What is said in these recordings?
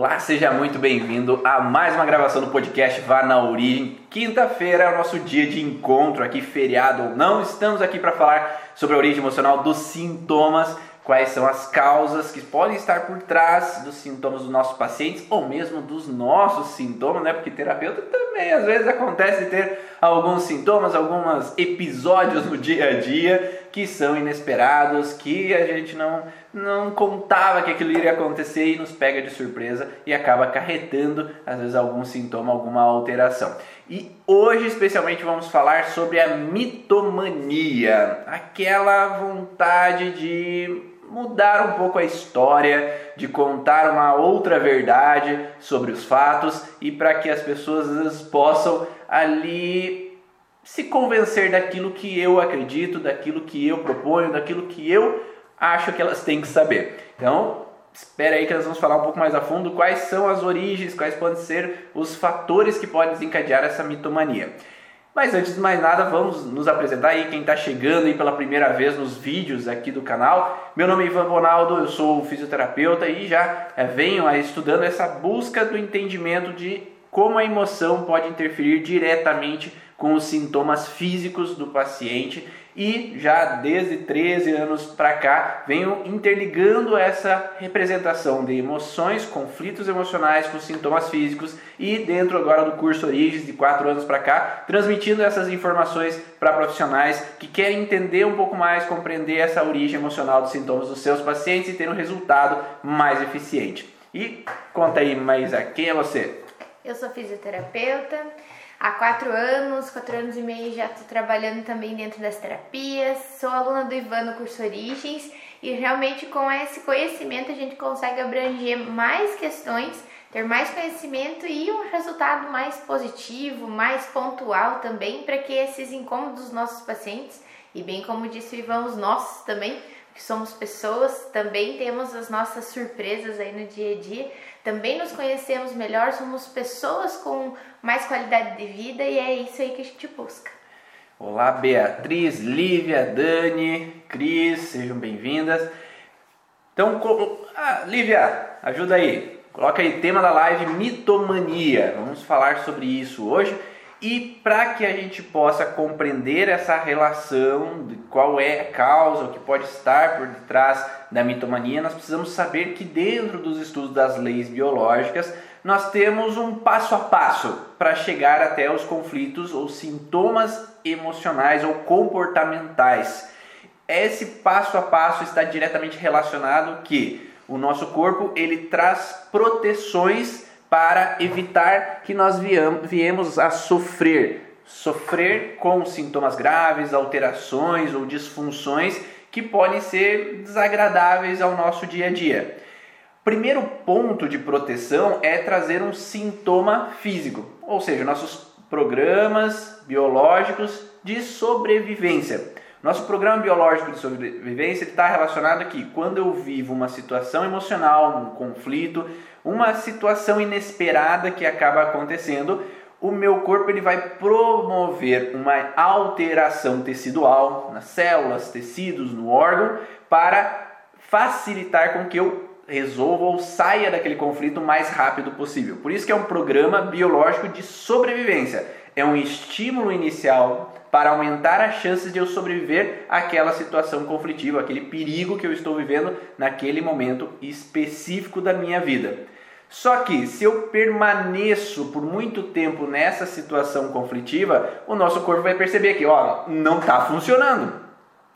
Olá, seja muito bem-vindo a mais uma gravação do podcast Vá na Origem. Quinta-feira é o nosso dia de encontro aqui, feriado ou não. Estamos aqui para falar sobre a origem emocional dos sintomas, quais são as causas que podem estar por trás dos sintomas dos nossos pacientes ou mesmo dos nossos sintomas, né? Porque terapeuta também às vezes acontece ter alguns sintomas, alguns episódios no dia a dia que são inesperados, que a gente não, não contava que aquilo iria acontecer e nos pega de surpresa e acaba acarretando, às vezes, algum sintoma, alguma alteração. E hoje, especialmente, vamos falar sobre a mitomania aquela vontade de mudar um pouco a história, de contar uma outra verdade sobre os fatos e para que as pessoas possam ali se convencer daquilo que eu acredito, daquilo que eu proponho, daquilo que eu acho que elas têm que saber. Então, espera aí que nós vamos falar um pouco mais a fundo quais são as origens, quais podem ser os fatores que podem desencadear essa mitomania. Mas antes de mais nada, vamos nos apresentar aí quem está chegando aí pela primeira vez nos vídeos aqui do canal. Meu nome é Ivan Bonaldo, eu sou fisioterapeuta e já é, venho estudando essa busca do entendimento de como a emoção pode interferir diretamente com os sintomas físicos do paciente e já desde 13 anos para cá venho interligando essa representação de emoções, conflitos emocionais com sintomas físicos e dentro agora do curso Origens de 4 anos para cá, transmitindo essas informações para profissionais que querem entender um pouco mais, compreender essa origem emocional dos sintomas dos seus pacientes e ter um resultado mais eficiente. E conta aí, Maísa, quem é você? Eu sou fisioterapeuta, há quatro anos, quatro anos e meio já estou trabalhando também dentro das terapias, sou aluna do Ivan no curso Origens e realmente com esse conhecimento a gente consegue abranger mais questões, ter mais conhecimento e um resultado mais positivo, mais pontual também para que esses incômodos dos nossos pacientes e bem como disse o Ivan, os nossos também, que somos pessoas, também temos as nossas surpresas aí no dia a dia também nos conhecemos melhor, somos pessoas com mais qualidade de vida e é isso aí que a gente busca. Olá, Beatriz, Lívia, Dani, Cris, sejam bem-vindas. Então, ah, Lívia, ajuda aí. Coloca aí tema da live mitomania. Vamos falar sobre isso hoje. E para que a gente possa compreender essa relação, de qual é a causa, o que pode estar por detrás da mitomania, nós precisamos saber que dentro dos estudos das leis biológicas, nós temos um passo a passo para chegar até os conflitos ou sintomas emocionais ou comportamentais. Esse passo a passo está diretamente relacionado que o nosso corpo ele traz proteções para evitar que nós viemos a sofrer, sofrer com sintomas graves, alterações ou disfunções que podem ser desagradáveis ao nosso dia a dia. Primeiro ponto de proteção é trazer um sintoma físico, ou seja, nossos programas biológicos de sobrevivência. Nosso programa biológico de sobrevivência está relacionado aqui. Quando eu vivo uma situação emocional, um conflito, uma situação inesperada que acaba acontecendo, o meu corpo ele vai promover uma alteração tecidual nas células, tecidos, no órgão, para facilitar com que eu resolva ou saia daquele conflito o mais rápido possível. Por isso que é um programa biológico de sobrevivência. É um estímulo inicial para aumentar as chances de eu sobreviver àquela situação conflitiva, aquele perigo que eu estou vivendo naquele momento específico da minha vida. Só que se eu permaneço por muito tempo nessa situação conflitiva, o nosso corpo vai perceber que, ó, não está funcionando.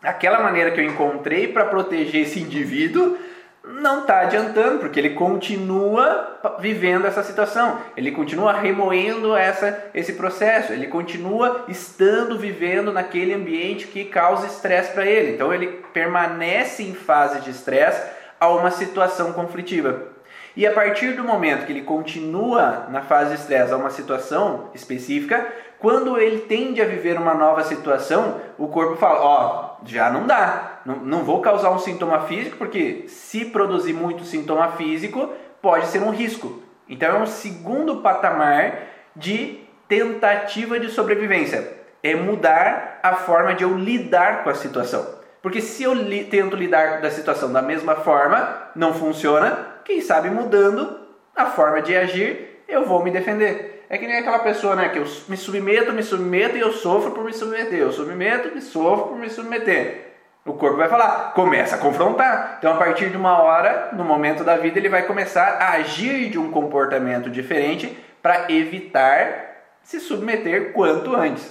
Aquela maneira que eu encontrei para proteger esse indivíduo não está adiantando, porque ele continua vivendo essa situação, ele continua remoendo essa, esse processo, ele continua estando vivendo naquele ambiente que causa estresse para ele. Então ele permanece em fase de estresse a uma situação conflitiva. E a partir do momento que ele continua na fase de estresse a uma situação específica, quando ele tende a viver uma nova situação, o corpo fala: Ó, oh, já não dá, não, não vou causar um sintoma físico, porque se produzir muito sintoma físico, pode ser um risco. Então é um segundo patamar de tentativa de sobrevivência. É mudar a forma de eu lidar com a situação. Porque se eu li, tento lidar da situação da mesma forma, não funciona, quem sabe mudando a forma de agir, eu vou me defender. É que nem aquela pessoa, né, que eu me submeto, me submeto e eu sofro por me submeter. Eu submeto, me sofro por me submeter. O corpo vai falar, começa a confrontar. Então, a partir de uma hora, no momento da vida, ele vai começar a agir de um comportamento diferente para evitar se submeter quanto antes.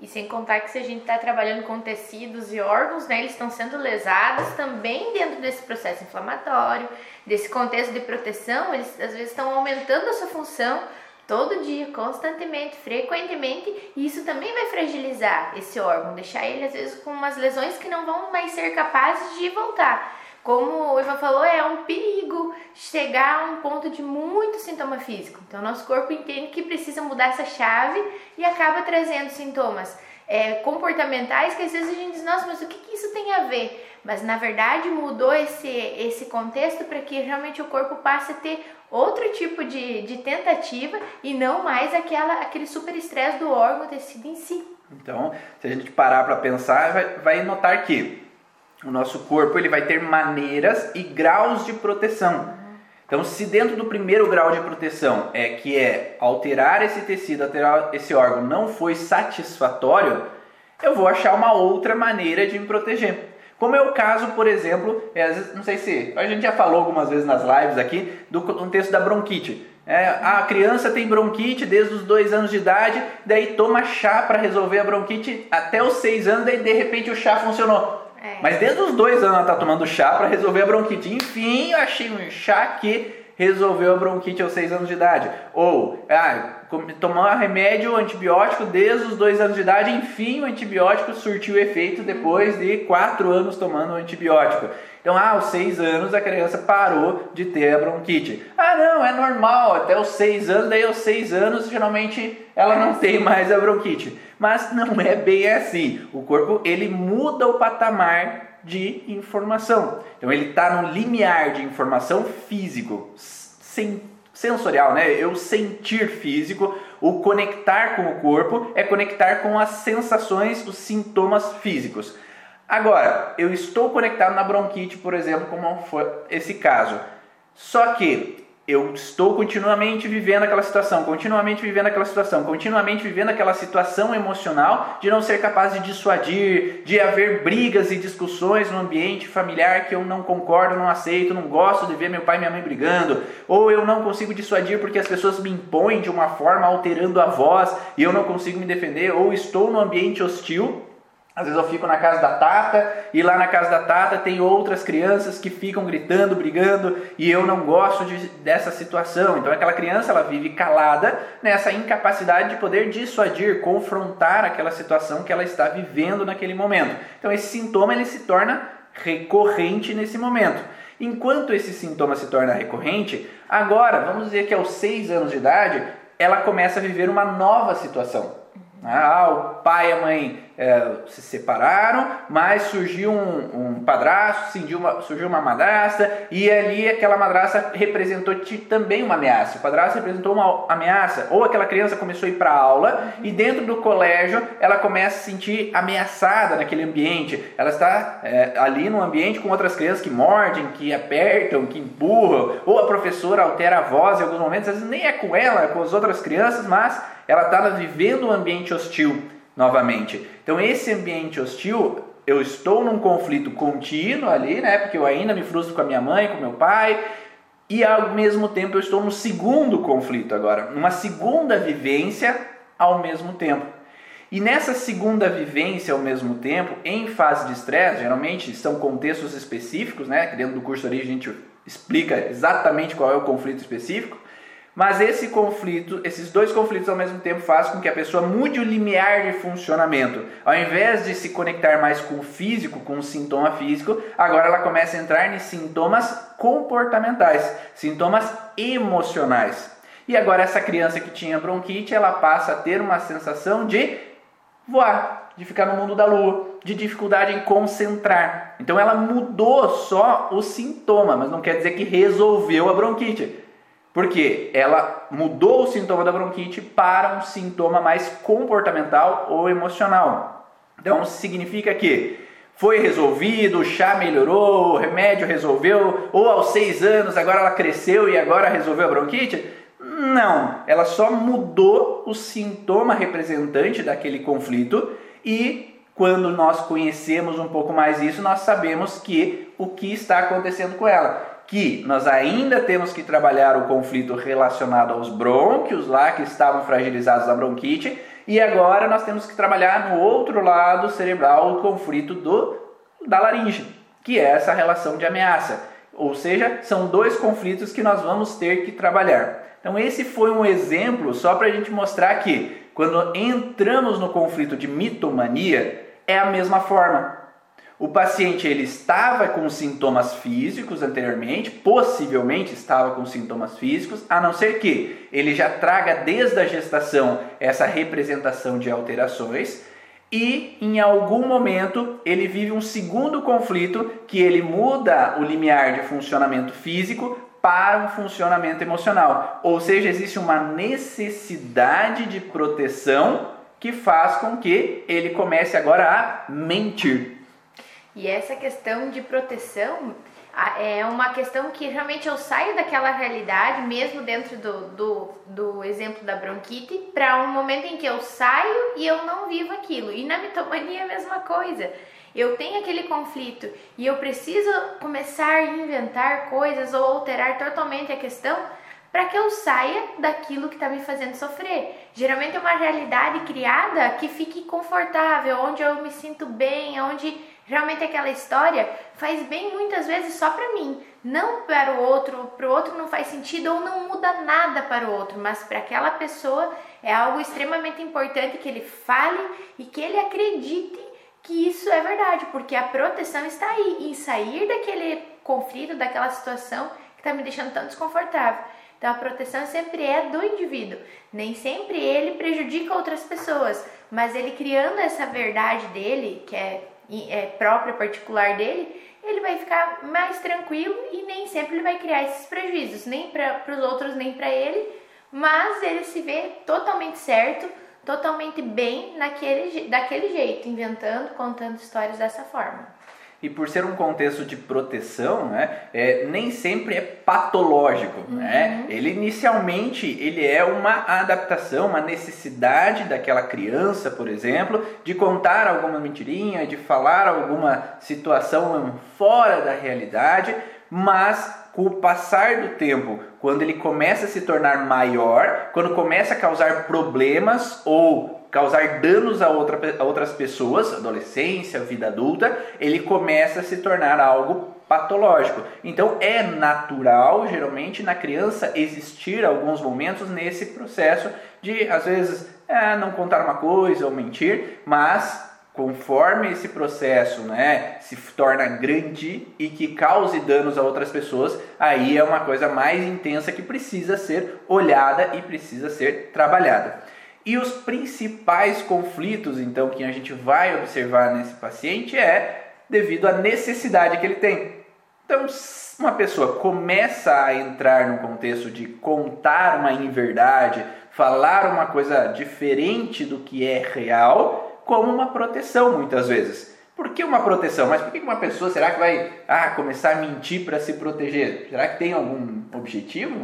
E sem contar que se a gente está trabalhando com tecidos e órgãos, né, eles estão sendo lesados também dentro desse processo inflamatório, desse contexto de proteção, eles às vezes estão aumentando a sua função todo dia, constantemente, frequentemente, e isso também vai fragilizar esse órgão, deixar ele às vezes com umas lesões que não vão mais ser capazes de voltar. Como o Ivan falou, é um perigo chegar a um ponto de muito sintoma físico. Então, nosso corpo entende que precisa mudar essa chave e acaba trazendo sintomas é, comportamentais que às vezes a gente diz, nossa, mas o que, que isso tem a ver? Mas na verdade mudou esse, esse contexto para que realmente o corpo passe a ter outro tipo de, de tentativa e não mais aquela, aquele super estresse do órgão tecido em si. Então, se a gente parar para pensar, vai, vai notar que o nosso corpo ele vai ter maneiras e graus de proteção. Então, se dentro do primeiro grau de proteção é que é alterar esse tecido, alterar esse órgão não foi satisfatório, eu vou achar uma outra maneira de me proteger. Como é o caso, por exemplo, é, não sei se a gente já falou algumas vezes nas lives aqui do contexto da bronquite. É, a criança tem bronquite desde os dois anos de idade, daí toma chá para resolver a bronquite até os seis anos, daí de repente o chá funcionou. É. Mas desde os dois anos ela tá tomando chá para resolver a bronquite. Enfim, eu achei um chá que resolveu a bronquite aos seis anos de idade. Ou, ah, tomar remédio antibiótico desde os dois anos de idade, enfim, o antibiótico surtiu efeito depois de quatro anos tomando antibiótico. Então, ah, aos seis anos a criança parou de ter a bronquite. Ah, não, é normal, até os seis anos, daí aos seis anos geralmente ela não tem mais a bronquite. Mas não é bem assim. O corpo ele muda o patamar de informação. Então ele está no limiar de informação físico, sem, sensorial, né? Eu sentir físico, o conectar com o corpo é conectar com as sensações, os sintomas físicos. Agora, eu estou conectado na bronquite, por exemplo, como foi esse caso. Só que eu estou continuamente vivendo aquela situação, continuamente vivendo aquela situação, continuamente vivendo aquela situação emocional de não ser capaz de dissuadir, de haver brigas e discussões no ambiente familiar que eu não concordo, não aceito, não gosto de ver meu pai e minha mãe brigando, ou eu não consigo dissuadir porque as pessoas me impõem de uma forma alterando a voz e eu não consigo me defender, ou estou no ambiente hostil às vezes eu fico na casa da Tata e lá na casa da Tata tem outras crianças que ficam gritando, brigando e eu não gosto de, dessa situação. Então aquela criança ela vive calada nessa incapacidade de poder dissuadir, confrontar aquela situação que ela está vivendo naquele momento. Então esse sintoma ele se torna recorrente nesse momento. Enquanto esse sintoma se torna recorrente, agora vamos dizer que aos seis anos de idade ela começa a viver uma nova situação. Ah, o pai e a mãe é, se separaram, mas surgiu um, um padrasto, surgiu uma, surgiu uma madrasta, e ali aquela madrasta representou também uma ameaça. O padrasto representou uma ameaça. Ou aquela criança começou a ir para aula e dentro do colégio ela começa a se sentir ameaçada naquele ambiente. Ela está é, ali num ambiente com outras crianças que mordem, que apertam, que empurram, ou a professora altera a voz em alguns momentos, às vezes nem é com ela, é com as outras crianças, mas ela está vivendo um ambiente hostil novamente. Então, esse ambiente hostil, eu estou num conflito contínuo ali, né? Porque eu ainda me frustro com a minha mãe, com meu pai, e ao mesmo tempo eu estou no segundo conflito agora, numa segunda vivência ao mesmo tempo. E nessa segunda vivência ao mesmo tempo, em fase de estresse, geralmente são contextos específicos, né? Dentro do curso ali a gente explica exatamente qual é o conflito específico. Mas esse conflito, esses dois conflitos ao mesmo tempo fazem com que a pessoa mude o limiar de funcionamento. Ao invés de se conectar mais com o físico, com o sintoma físico, agora ela começa a entrar em sintomas comportamentais, sintomas emocionais. E agora essa criança que tinha bronquite, ela passa a ter uma sensação de voar, de ficar no mundo da lua, de dificuldade em concentrar. Então ela mudou só o sintoma, mas não quer dizer que resolveu a bronquite. Porque ela mudou o sintoma da bronquite para um sintoma mais comportamental ou emocional. Então significa que foi resolvido, o chá melhorou, o remédio resolveu, ou aos seis anos agora ela cresceu e agora resolveu a bronquite? Não, ela só mudou o sintoma representante daquele conflito e quando nós conhecemos um pouco mais isso, nós sabemos que o que está acontecendo com ela que nós ainda temos que trabalhar o conflito relacionado aos brônquios lá que estavam fragilizados da bronquite e agora nós temos que trabalhar no outro lado cerebral o conflito do da laringe, que é essa relação de ameaça. Ou seja, são dois conflitos que nós vamos ter que trabalhar. Então esse foi um exemplo só para a gente mostrar que quando entramos no conflito de mitomania é a mesma forma. O paciente ele estava com sintomas físicos anteriormente, possivelmente estava com sintomas físicos, a não ser que ele já traga desde a gestação essa representação de alterações e em algum momento ele vive um segundo conflito que ele muda o limiar de funcionamento físico para um funcionamento emocional. Ou seja, existe uma necessidade de proteção que faz com que ele comece agora a mentir. E essa questão de proteção é uma questão que realmente eu saio daquela realidade, mesmo dentro do, do, do exemplo da bronquite, para um momento em que eu saio e eu não vivo aquilo. E na mitomania é a mesma coisa. Eu tenho aquele conflito e eu preciso começar a inventar coisas ou alterar totalmente a questão para que eu saia daquilo que está me fazendo sofrer. Geralmente é uma realidade criada que fique confortável, onde eu me sinto bem, onde Realmente aquela história faz bem muitas vezes só para mim, não para o outro, para o outro não faz sentido ou não muda nada para o outro, mas para aquela pessoa é algo extremamente importante que ele fale e que ele acredite que isso é verdade, porque a proteção está aí em sair daquele conflito, daquela situação que está me deixando tão desconfortável. Então a proteção sempre é do indivíduo, nem sempre ele prejudica outras pessoas, mas ele criando essa verdade dele, que é é, própria, particular dele, ele vai ficar mais tranquilo e nem sempre ele vai criar esses prejuízos, nem para os outros, nem para ele, mas ele se vê totalmente certo, totalmente bem naquele, daquele jeito, inventando, contando histórias dessa forma e por ser um contexto de proteção, né, é, nem sempre é patológico. Uhum. Né? Ele inicialmente ele é uma adaptação, uma necessidade daquela criança, por exemplo, de contar alguma mentirinha, de falar alguma situação fora da realidade, mas com o passar do tempo, quando ele começa a se tornar maior, quando começa a causar problemas ou causar danos a, outra, a outras pessoas, adolescência, vida adulta, ele começa a se tornar algo patológico. Então é natural, geralmente, na criança existir alguns momentos nesse processo de, às vezes, é, não contar uma coisa ou mentir, mas conforme esse processo né, se torna grande e que cause danos a outras pessoas, aí é uma coisa mais intensa que precisa ser olhada e precisa ser trabalhada. E os principais conflitos, então, que a gente vai observar nesse paciente é devido à necessidade que ele tem. Então, uma pessoa começa a entrar no contexto de contar uma inverdade, falar uma coisa diferente do que é real, como uma proteção muitas vezes. Por que uma proteção? Mas por que uma pessoa será que vai ah, começar a mentir para se proteger? Será que tem algum objetivo?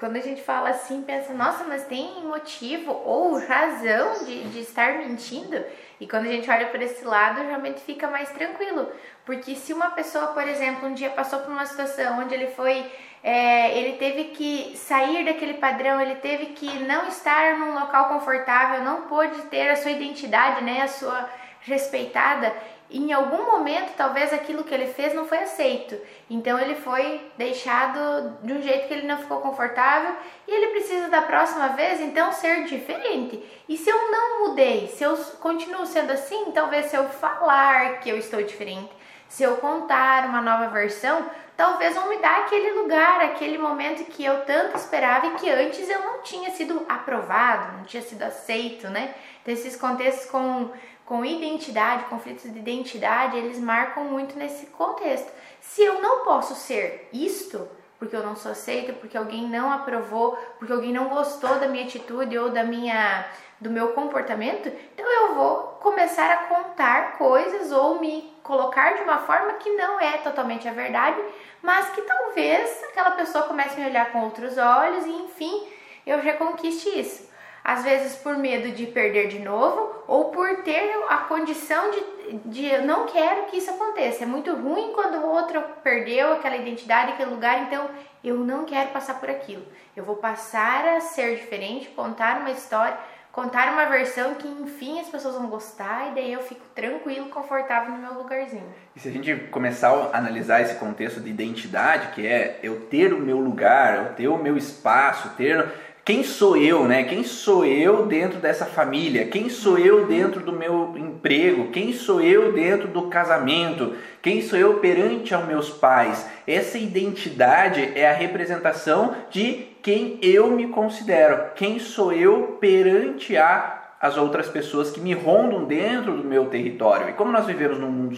quando a gente fala assim, pensa, nossa, mas tem motivo ou razão de, de estar mentindo? E quando a gente olha por esse lado, realmente fica mais tranquilo. Porque se uma pessoa, por exemplo, um dia passou por uma situação onde ele foi. É, ele teve que sair daquele padrão, ele teve que não estar num local confortável, não pôde ter a sua identidade, né, a sua respeitada, em algum momento talvez aquilo que ele fez não foi aceito. Então ele foi deixado de um jeito que ele não ficou confortável e ele precisa da próxima vez então ser diferente. E se eu não mudei, se eu continuo sendo assim, talvez se eu falar que eu estou diferente, se eu contar uma nova versão, talvez vão me dar aquele lugar, aquele momento que eu tanto esperava e que antes eu não tinha sido aprovado, não tinha sido aceito, né? Então, esses contextos com com identidade, conflitos de identidade, eles marcam muito nesse contexto. Se eu não posso ser isto, porque eu não sou aceita, porque alguém não aprovou, porque alguém não gostou da minha atitude ou da minha do meu comportamento, então eu vou começar a contar coisas ou me colocar de uma forma que não é totalmente a verdade, mas que talvez aquela pessoa comece a me olhar com outros olhos e enfim, eu já conquiste isso. Às vezes por medo de perder de novo ou por ter a condição de, de eu não quero que isso aconteça. É muito ruim quando o outro perdeu aquela identidade, aquele lugar, então eu não quero passar por aquilo. Eu vou passar a ser diferente, contar uma história contar uma versão que enfim as pessoas vão gostar e daí eu fico tranquilo, confortável no meu lugarzinho. E se a gente começar a analisar esse contexto de identidade, que é eu ter o meu lugar, eu ter o meu espaço, ter quem sou eu, né? Quem sou eu dentro dessa família? Quem sou eu dentro do meu emprego? Quem sou eu dentro do casamento? Quem sou eu perante aos meus pais? Essa identidade é a representação de quem eu me considero. Quem sou eu perante a as outras pessoas que me rondam dentro do meu território. E como nós vivemos num mundo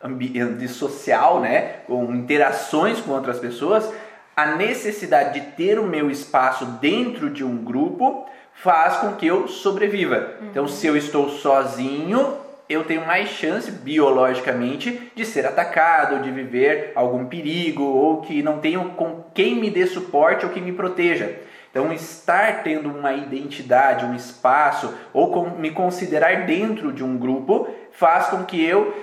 ambiente social, né, com interações com outras pessoas, a necessidade de ter o meu espaço dentro de um grupo faz com que eu sobreviva. Uhum. Então, se eu estou sozinho, eu tenho mais chance biologicamente de ser atacado, de viver algum perigo ou que não tenho com quem me dê suporte ou que me proteja. Então, estar tendo uma identidade, um espaço ou com, me considerar dentro de um grupo faz com que eu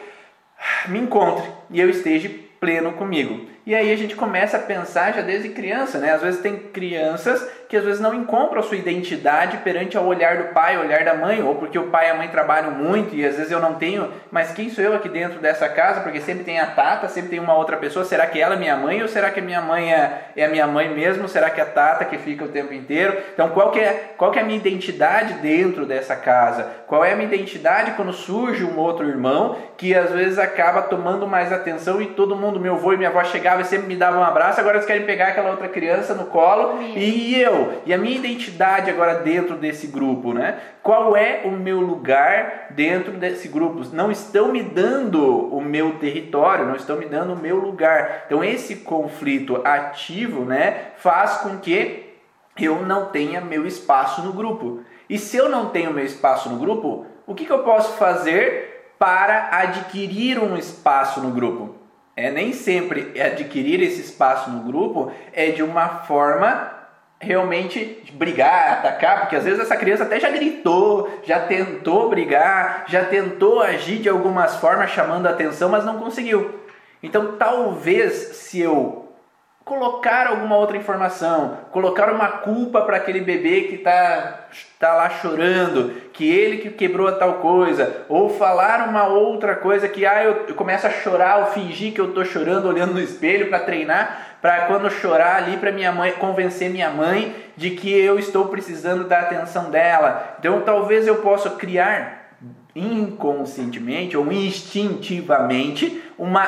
me encontre e eu esteja pleno comigo. E aí a gente começa a pensar já desde criança, né? Às vezes tem crianças que às vezes não encontram a sua identidade perante ao olhar do pai, olhar da mãe, ou porque o pai e a mãe trabalham muito e às vezes eu não tenho, mas quem sou eu aqui dentro dessa casa? Porque sempre tem a Tata, sempre tem uma outra pessoa, será que ela é minha mãe ou será que a minha mãe é, é a minha mãe mesmo? Será que é a Tata que fica o tempo inteiro? Então qual que é, qual que é a minha identidade dentro dessa casa? Qual é a minha identidade quando surge um outro irmão que às vezes acaba tomando mais atenção e todo mundo, meu avô e minha avó chegava e sempre me davam um abraço, agora eles querem pegar aquela outra criança no colo e eu e a minha identidade agora dentro desse grupo, né? Qual é o meu lugar dentro desse grupo? Não estão me dando o meu território, não estão me dando o meu lugar. Então esse conflito ativo, né, faz com que eu não tenha meu espaço no grupo. E se eu não tenho meu espaço no grupo, o que, que eu posso fazer para adquirir um espaço no grupo? É nem sempre adquirir esse espaço no grupo é de uma forma realmente brigar, atacar, porque às vezes essa criança até já gritou, já tentou brigar, já tentou agir de algumas formas chamando a atenção, mas não conseguiu. Então, talvez se eu colocar alguma outra informação, colocar uma culpa para aquele bebê que está tá lá chorando, que ele que quebrou a tal coisa, ou falar uma outra coisa que ah, eu, eu começo a chorar ou fingir que eu estou chorando olhando no espelho para treinar, para quando chorar ali para minha mãe convencer minha mãe de que eu estou precisando da atenção dela. Então talvez eu possa criar inconscientemente ou instintivamente uma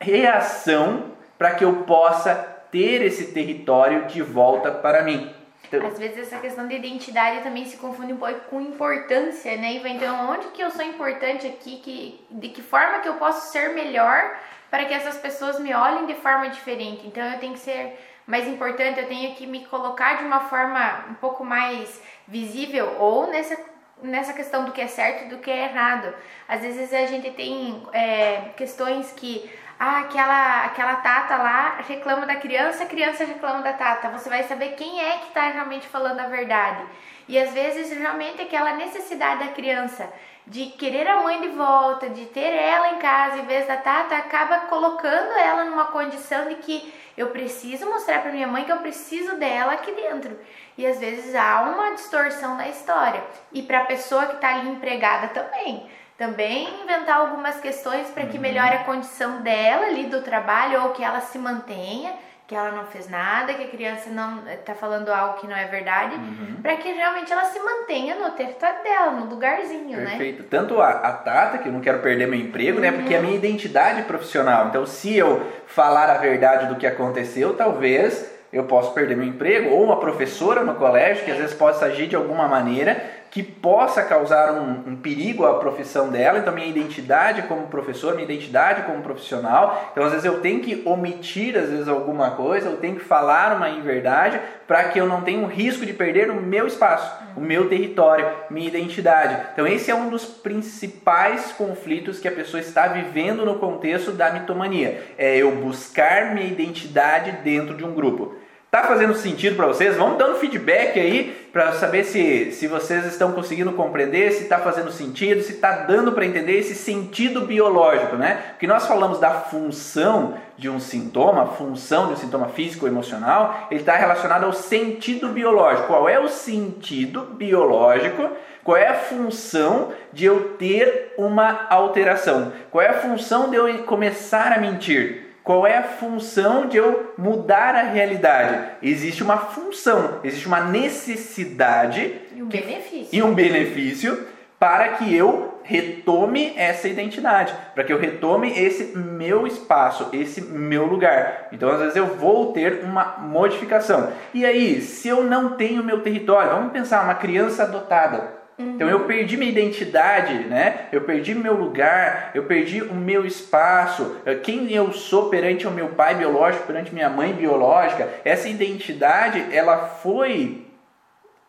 reação para que eu possa ter esse território de volta para mim. Então, Às vezes essa questão de identidade também se confunde um pouco com importância, né? Então, onde que eu sou importante aqui? Que, de que forma que eu posso ser melhor para que essas pessoas me olhem de forma diferente? Então, eu tenho que ser mais importante, eu tenho que me colocar de uma forma um pouco mais visível ou nessa nessa questão do que é certo e do que é errado. Às vezes a gente tem é, questões que ah, aquela, aquela tata lá reclama da criança, a criança reclama da tata. Você vai saber quem é que está realmente falando a verdade. E às vezes realmente aquela necessidade da criança de querer a mãe de volta, de ter ela em casa em vez da tata, acaba colocando ela numa condição de que eu preciso mostrar para minha mãe que eu preciso dela aqui dentro. E às vezes há uma distorção na história. E para a pessoa que está ali empregada também também inventar algumas questões para que uhum. melhore a condição dela ali do trabalho ou que ela se mantenha, que ela não fez nada, que a criança não está falando algo que não é verdade, uhum. para que realmente ela se mantenha no território dela, no lugarzinho, Perfeito. né? Perfeito. Tanto a, a, Tata, que eu não quero perder meu emprego, uhum. né? Porque é a minha identidade profissional. Então, se eu falar a verdade do que aconteceu, talvez eu posso perder meu emprego, ou uma professora no colégio que às vezes possa agir de alguma maneira que possa causar um, um, perigo à profissão dela, então minha identidade como professor, minha identidade como profissional. Então às vezes eu tenho que omitir às vezes alguma coisa, eu tenho que falar uma inverdade para que eu não tenha um risco de perder o meu espaço, o meu território, minha identidade. Então esse é um dos principais conflitos que a pessoa está vivendo no contexto da mitomania. É eu buscar minha identidade dentro de um grupo. Tá fazendo sentido para vocês? Vamos dando feedback aí para saber se, se vocês estão conseguindo compreender, se está fazendo sentido, se está dando para entender esse sentido biológico, né? Porque nós falamos da função de um sintoma, função de um sintoma físico ou emocional, ele está relacionado ao sentido biológico. Qual é o sentido biológico? Qual é a função de eu ter uma alteração? Qual é a função de eu começar a mentir? Qual é a função de eu mudar a realidade? Existe uma função, existe uma necessidade e um benefício, e um benefício para que eu retome essa identidade, para que eu retome esse meu espaço, esse meu lugar. Então, às vezes eu vou ter uma modificação. E aí, se eu não tenho meu território, vamos pensar uma criança adotada. Uhum. Então eu perdi minha identidade, né? Eu perdi meu lugar, eu perdi o meu espaço, eh, quem eu sou perante o meu pai biológico, perante minha mãe biológica. Essa identidade, ela foi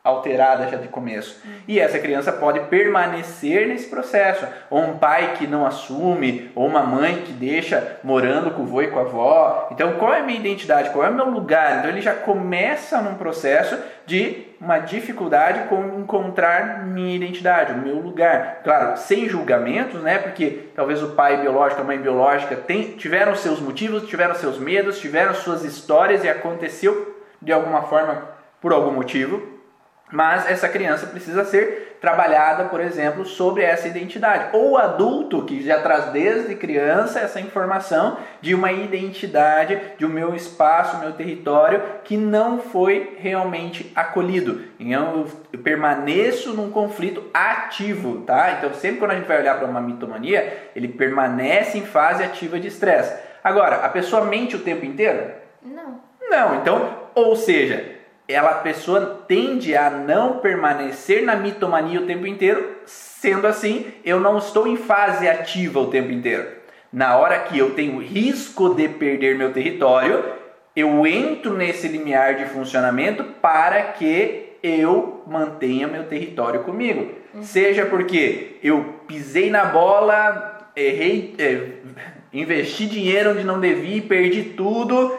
alterada já de começo. E essa criança pode permanecer nesse processo. Ou um pai que não assume, ou uma mãe que deixa morando com o vô e com a avó. Então, qual é a minha identidade? Qual é o meu lugar? Então, ele já começa num processo de uma dificuldade com encontrar minha identidade, o meu lugar. Claro, sem julgamentos, né? Porque talvez o pai biológico, a mãe biológica tem, tiveram seus motivos, tiveram seus medos, tiveram suas histórias e aconteceu de alguma forma por algum motivo. Mas essa criança precisa ser trabalhada, por exemplo, sobre essa identidade. Ou o adulto que já traz desde criança essa informação de uma identidade, de um meu espaço, meu território que não foi realmente acolhido. Então eu permaneço num conflito ativo, tá? Então sempre quando a gente vai olhar para uma mitomania, ele permanece em fase ativa de estresse. Agora, a pessoa mente o tempo inteiro? Não. Não, então, ou seja, ela, a pessoa tende a não permanecer na mitomania o tempo inteiro, sendo assim, eu não estou em fase ativa o tempo inteiro. Na hora que eu tenho risco de perder meu território, eu entro nesse limiar de funcionamento para que eu mantenha meu território comigo. Uhum. Seja porque eu pisei na bola, errei, é, investi dinheiro onde não devia, perdi tudo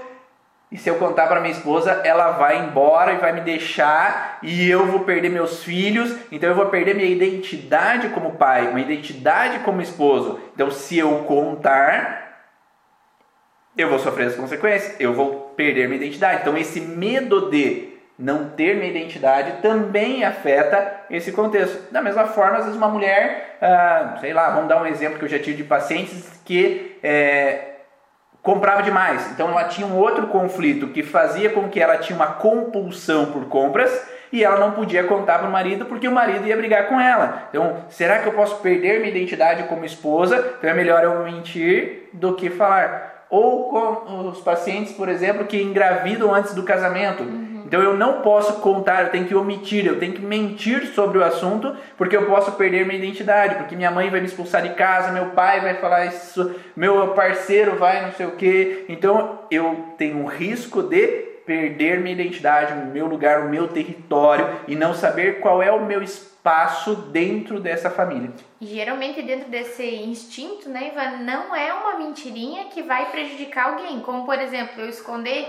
e se eu contar para minha esposa, ela vai embora e vai me deixar e eu vou perder meus filhos, então eu vou perder minha identidade como pai, uma identidade como esposo. Então, se eu contar, eu vou sofrer as consequências, eu vou perder minha identidade. Então, esse medo de não ter minha identidade também afeta esse contexto. Da mesma forma, às vezes uma mulher, ah, sei lá, vamos dar um exemplo que eu já tive de pacientes que é, comprava demais. Então ela tinha um outro conflito que fazia com que ela tinha uma compulsão por compras e ela não podia contar para o marido porque o marido ia brigar com ela. Então, será que eu posso perder minha identidade como esposa? Então é melhor eu mentir do que falar. Ou com os pacientes, por exemplo, que engravidam antes do casamento. Então eu não posso contar, eu tenho que omitir, eu tenho que mentir sobre o assunto, porque eu posso perder minha identidade, porque minha mãe vai me expulsar de casa, meu pai vai falar isso, meu parceiro vai não sei o que. Então eu tenho um risco de perder minha identidade, o meu lugar, o meu território e não saber qual é o meu espaço dentro dessa família. geralmente dentro desse instinto, né, Ivan, não é uma mentirinha que vai prejudicar alguém, como por exemplo, eu esconder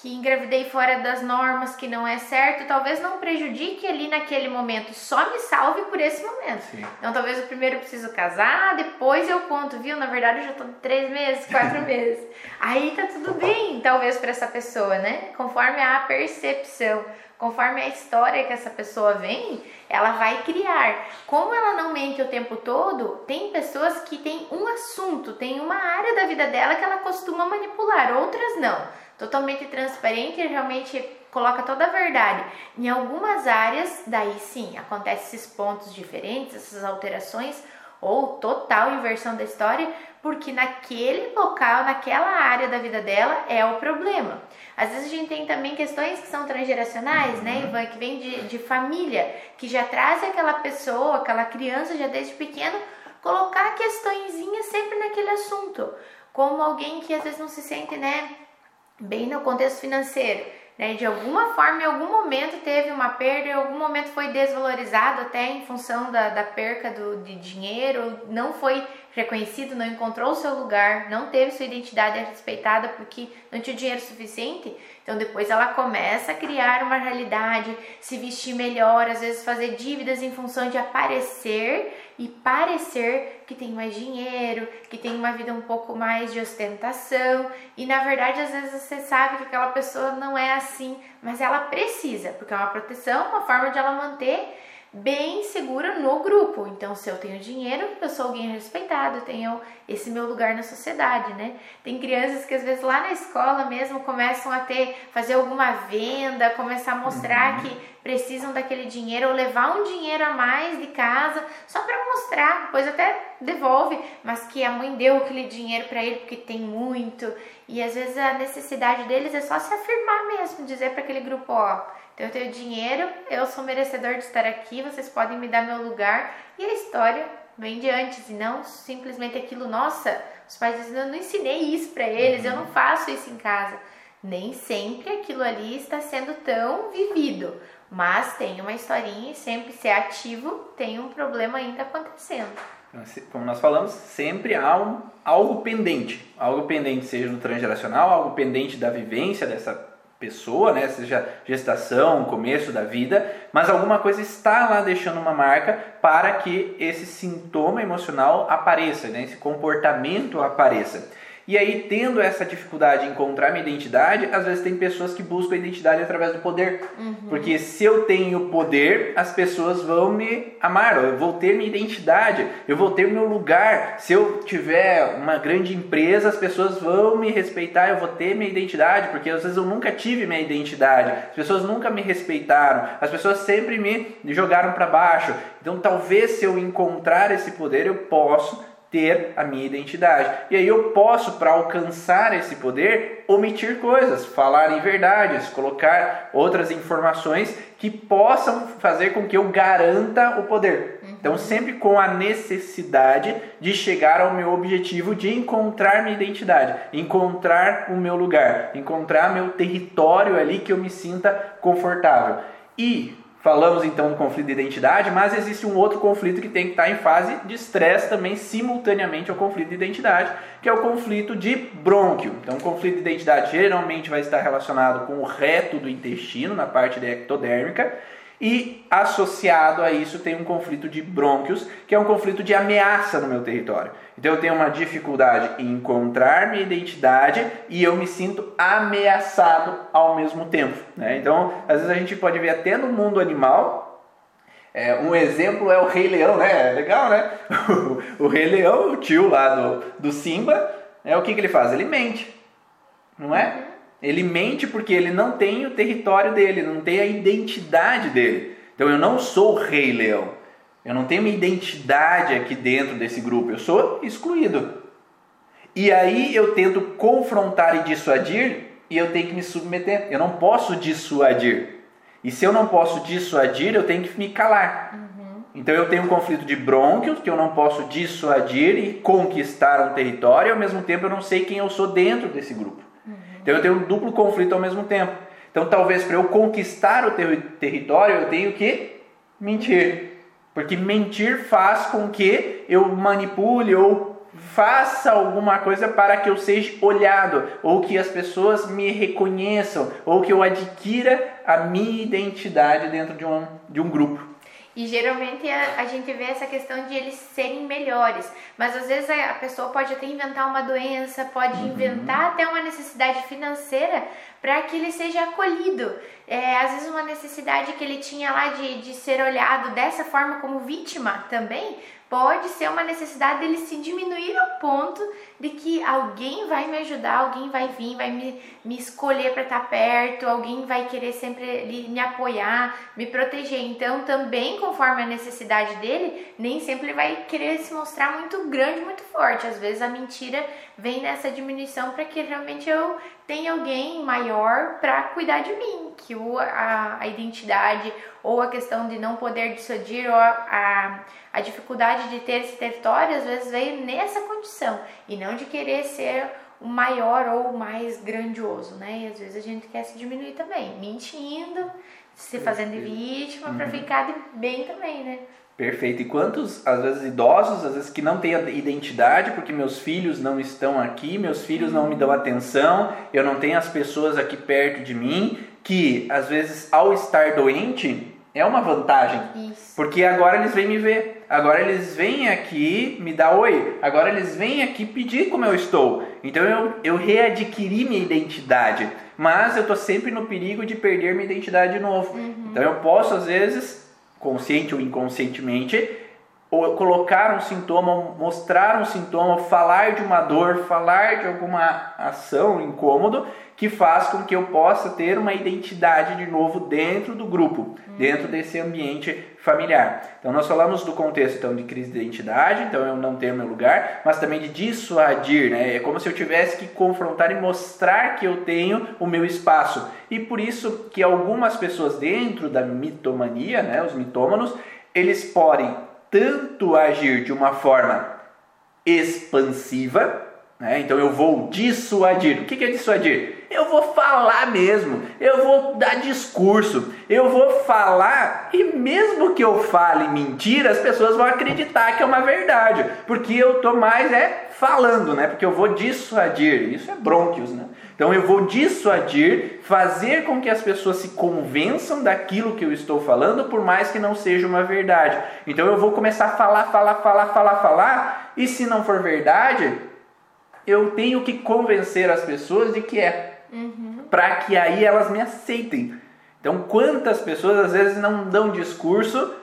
que engravidei fora das normas, que não é certo, talvez não prejudique ali naquele momento, só me salve por esse momento. Sim. Então talvez eu primeiro preciso casar, depois eu conto, viu? Na verdade eu já tô três meses, quatro meses. Aí tá tudo bem, talvez para essa pessoa, né? Conforme a percepção, conforme a história que essa pessoa vem, ela vai criar. Como ela não mente o tempo todo, tem pessoas que têm um assunto, tem uma área da vida dela que ela costuma manipular, outras não totalmente transparente e realmente coloca toda a verdade. Em algumas áreas, daí sim, acontecem esses pontos diferentes, essas alterações, ou total inversão da história, porque naquele local, naquela área da vida dela é o problema. Às vezes a gente tem também questões que são transgeracionais, né, uhum. Ivan, que vem de, de família, que já traz aquela pessoa, aquela criança já desde pequeno, colocar questõezinhas sempre naquele assunto, como alguém que às vezes não se sente, né, bem no contexto financeiro né? De alguma forma, em algum momento teve uma perda, em algum momento foi desvalorizado até em função da, da perca do, de dinheiro, não foi reconhecido, não encontrou o seu lugar, não teve sua identidade respeitada porque não tinha dinheiro suficiente. Então depois ela começa a criar uma realidade, se vestir melhor, às vezes fazer dívidas em função de aparecer e parecer que tem mais dinheiro, que tem uma vida um pouco mais de ostentação. E na verdade, às vezes você sabe que aquela pessoa não é assim, mas ela precisa, porque é uma proteção, uma forma de ela manter bem segura no grupo. Então, se eu tenho dinheiro, eu sou alguém respeitado, eu tenho esse meu lugar na sociedade, né? Tem crianças que às vezes lá na escola mesmo começam a ter, fazer alguma venda, começar a mostrar uhum. que precisam daquele dinheiro ou levar um dinheiro a mais de casa só para mostrar, depois até devolve, mas que a mãe deu aquele dinheiro para ele porque tem muito. E às vezes a necessidade deles é só se afirmar mesmo, dizer para aquele grupo, ó, eu tenho dinheiro, eu sou merecedor de estar aqui, vocês podem me dar meu lugar. E a história vem de antes, e não simplesmente aquilo, nossa, os pais dizem, eu não ensinei isso para eles, eu não uhum. faço isso em casa. Nem sempre aquilo ali está sendo tão vivido, mas tem uma historinha e sempre ser ativo tem um problema ainda acontecendo. Como nós falamos, sempre há um, algo pendente. Algo pendente, seja no transgeracional, algo pendente da vivência dessa pessoa, né, seja gestação, começo da vida, mas alguma coisa está lá deixando uma marca para que esse sintoma emocional apareça, né, esse comportamento apareça. E aí, tendo essa dificuldade em encontrar minha identidade, às vezes tem pessoas que buscam a identidade através do poder. Uhum. Porque se eu tenho poder, as pessoas vão me amar, eu vou ter minha identidade, eu vou ter meu lugar. Se eu tiver uma grande empresa, as pessoas vão me respeitar, eu vou ter minha identidade, porque às vezes eu nunca tive minha identidade, as pessoas nunca me respeitaram, as pessoas sempre me jogaram para baixo. Então, talvez se eu encontrar esse poder, eu posso ter a minha identidade. E aí eu posso, para alcançar esse poder, omitir coisas, falar em verdades, colocar outras informações que possam fazer com que eu garanta o poder. Uhum. Então, sempre com a necessidade de chegar ao meu objetivo de encontrar minha identidade, encontrar o meu lugar, encontrar meu território ali que eu me sinta confortável. E Falamos então do conflito de identidade, mas existe um outro conflito que tem que estar em fase de estresse também simultaneamente ao conflito de identidade, que é o conflito de brônquio. Então, o conflito de identidade geralmente vai estar relacionado com o reto do intestino, na parte ectodérmica, e associado a isso tem um conflito de brônquios, que é um conflito de ameaça no meu território. Então eu tenho uma dificuldade em encontrar minha identidade e eu me sinto ameaçado ao mesmo tempo. Né? Então, às vezes a gente pode ver até no mundo animal. É, um exemplo é o Rei Leão, né? É legal, né? o Rei Leão, o tio lá do, do Simba, é o que, que ele faz? Ele mente, não é? Ele mente porque ele não tem o território dele, não tem a identidade dele. Então eu não sou o rei leão. Eu não tenho uma identidade aqui dentro desse grupo. Eu sou excluído. E aí eu tento confrontar e dissuadir e eu tenho que me submeter. Eu não posso dissuadir. E se eu não posso dissuadir, eu tenho que me calar. Uhum. Então eu tenho um conflito de brônquios, que eu não posso dissuadir e conquistar um território, e ao mesmo tempo eu não sei quem eu sou dentro desse grupo. Então eu tenho um duplo conflito ao mesmo tempo. Então talvez para eu conquistar o ter território eu tenho que mentir. Porque mentir faz com que eu manipule ou faça alguma coisa para que eu seja olhado, ou que as pessoas me reconheçam, ou que eu adquira a minha identidade dentro de um, de um grupo. E geralmente a, a, gente vê essa questão de eles serem melhores, mas às vezes a, a pessoa pode até inventar uma doença, pode uhum. inventar até uma necessidade financeira para que ele seja acolhido. É, às vezes uma necessidade que ele tinha lá de, de ser olhado dessa forma como vítima também, pode ser uma necessidade dele se diminuir ao ponto de que alguém vai me ajudar, alguém vai vir, vai me, me escolher para estar perto, alguém vai querer sempre me apoiar, me proteger. Então, também conforme a necessidade dele, nem sempre ele vai querer se mostrar muito grande, muito forte. Às vezes a mentira vem nessa diminuição para que realmente eu tenha alguém maior para cuidar de mim, que o, a, a identidade ou a questão de não poder dissuadir ou a, a, a dificuldade de ter esse território às vezes veio nessa condição e não de querer ser o maior ou o mais grandioso, né? E às vezes a gente quer se diminuir também, mentindo, se fazendo de vítima uhum. para ficar bem também, né? Perfeito. E quantos, às vezes, idosos, às vezes que não têm identidade, porque meus filhos não estão aqui, meus filhos não me dão atenção, eu não tenho as pessoas aqui perto de mim, que às vezes, ao estar doente, é uma vantagem. Isso. Porque agora eles vêm me ver. Agora eles vêm aqui me dar oi. Agora eles vêm aqui pedir como eu estou. Então eu, eu readquiri minha identidade. Mas eu estou sempre no perigo de perder minha identidade de novo. Uhum. Então eu posso, às vezes, consciente ou inconscientemente, ou colocar um sintoma, mostrar um sintoma, falar de uma dor, falar de alguma ação, incômodo, que faz com que eu possa ter uma identidade de novo dentro do grupo, dentro desse ambiente familiar. Então nós falamos do contexto então de crise de identidade, então eu não ter meu lugar, mas também de dissuadir, né? É como se eu tivesse que confrontar e mostrar que eu tenho o meu espaço. E por isso que algumas pessoas dentro da mitomania, né, os mitômanos, eles podem tanto agir de uma forma expansiva, né? então eu vou dissuadir. O que é dissuadir? Eu vou falar mesmo, eu vou dar discurso, eu vou falar e mesmo que eu fale mentira, as pessoas vão acreditar que é uma verdade, porque eu tô mais é falando, né? Porque eu vou dissuadir. Isso é brônquios, né? Então eu vou dissuadir, fazer com que as pessoas se convençam daquilo que eu estou falando, por mais que não seja uma verdade. Então eu vou começar a falar, falar, falar, falar, falar, e se não for verdade, eu tenho que convencer as pessoas de que é uhum. para que aí elas me aceitem. Então, quantas pessoas às vezes não dão discurso